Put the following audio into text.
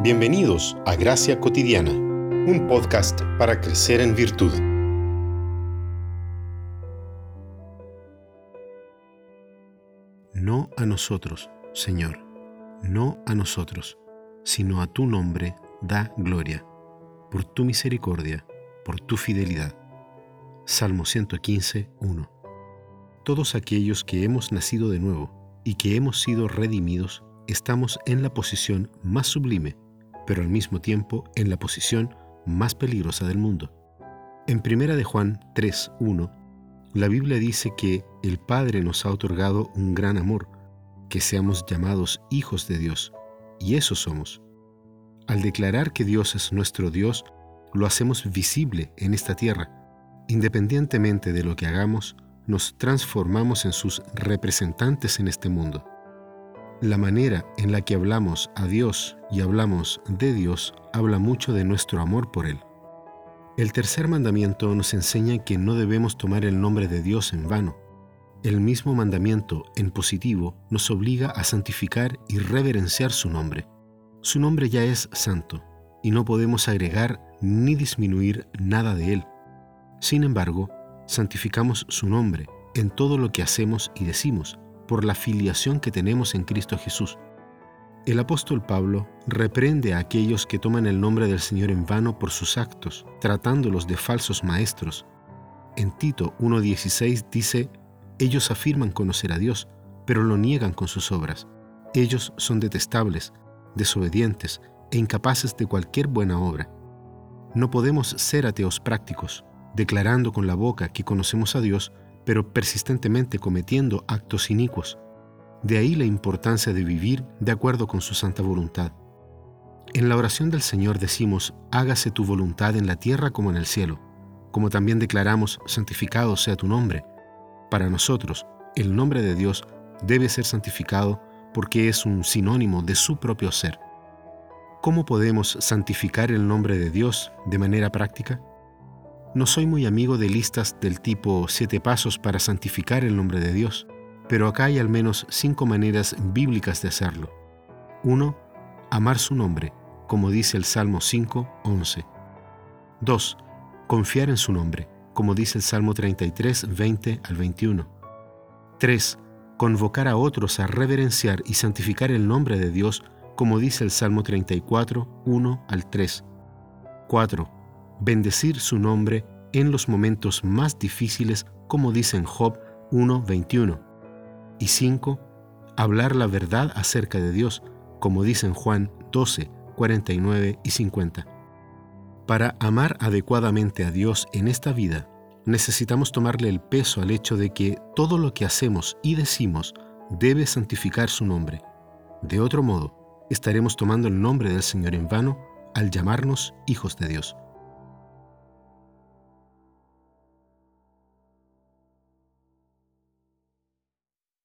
Bienvenidos a Gracia Cotidiana, un podcast para crecer en virtud. No a nosotros, Señor, no a nosotros, sino a tu nombre da gloria, por tu misericordia, por tu fidelidad. Salmo 115, 1. Todos aquellos que hemos nacido de nuevo y que hemos sido redimidos, estamos en la posición más sublime pero al mismo tiempo en la posición más peligrosa del mundo. En 1 de Juan 3:1, la Biblia dice que el Padre nos ha otorgado un gran amor, que seamos llamados hijos de Dios, y eso somos. Al declarar que Dios es nuestro Dios, lo hacemos visible en esta tierra. Independientemente de lo que hagamos, nos transformamos en sus representantes en este mundo. La manera en la que hablamos a Dios y hablamos de Dios habla mucho de nuestro amor por Él. El tercer mandamiento nos enseña que no debemos tomar el nombre de Dios en vano. El mismo mandamiento, en positivo, nos obliga a santificar y reverenciar su nombre. Su nombre ya es santo, y no podemos agregar ni disminuir nada de él. Sin embargo, santificamos su nombre en todo lo que hacemos y decimos, por la filiación que tenemos en Cristo Jesús. El apóstol Pablo reprende a aquellos que toman el nombre del Señor en vano por sus actos, tratándolos de falsos maestros. En Tito 1.16 dice, ellos afirman conocer a Dios, pero lo niegan con sus obras. Ellos son detestables, desobedientes e incapaces de cualquier buena obra. No podemos ser ateos prácticos, declarando con la boca que conocemos a Dios, pero persistentemente cometiendo actos inicuos. De ahí la importancia de vivir de acuerdo con su santa voluntad. En la oración del Señor decimos, hágase tu voluntad en la tierra como en el cielo, como también declaramos, santificado sea tu nombre. Para nosotros, el nombre de Dios debe ser santificado porque es un sinónimo de su propio ser. ¿Cómo podemos santificar el nombre de Dios de manera práctica? No soy muy amigo de listas del tipo siete pasos para santificar el nombre de Dios, pero acá hay al menos cinco maneras bíblicas de hacerlo. 1. Amar su nombre, como dice el Salmo 5, 11. 2. Confiar en su nombre, como dice el Salmo 33, 20 al 21. 3. Convocar a otros a reverenciar y santificar el nombre de Dios, como dice el Salmo 34, 1 al 3. 4 bendecir su nombre en los momentos más difíciles, como dice en Job 1.21. Y 5. Hablar la verdad acerca de Dios, como dice en Juan 12, 49 y 50. Para amar adecuadamente a Dios en esta vida, necesitamos tomarle el peso al hecho de que todo lo que hacemos y decimos debe santificar su nombre. De otro modo, estaremos tomando el nombre del Señor en vano al llamarnos hijos de Dios.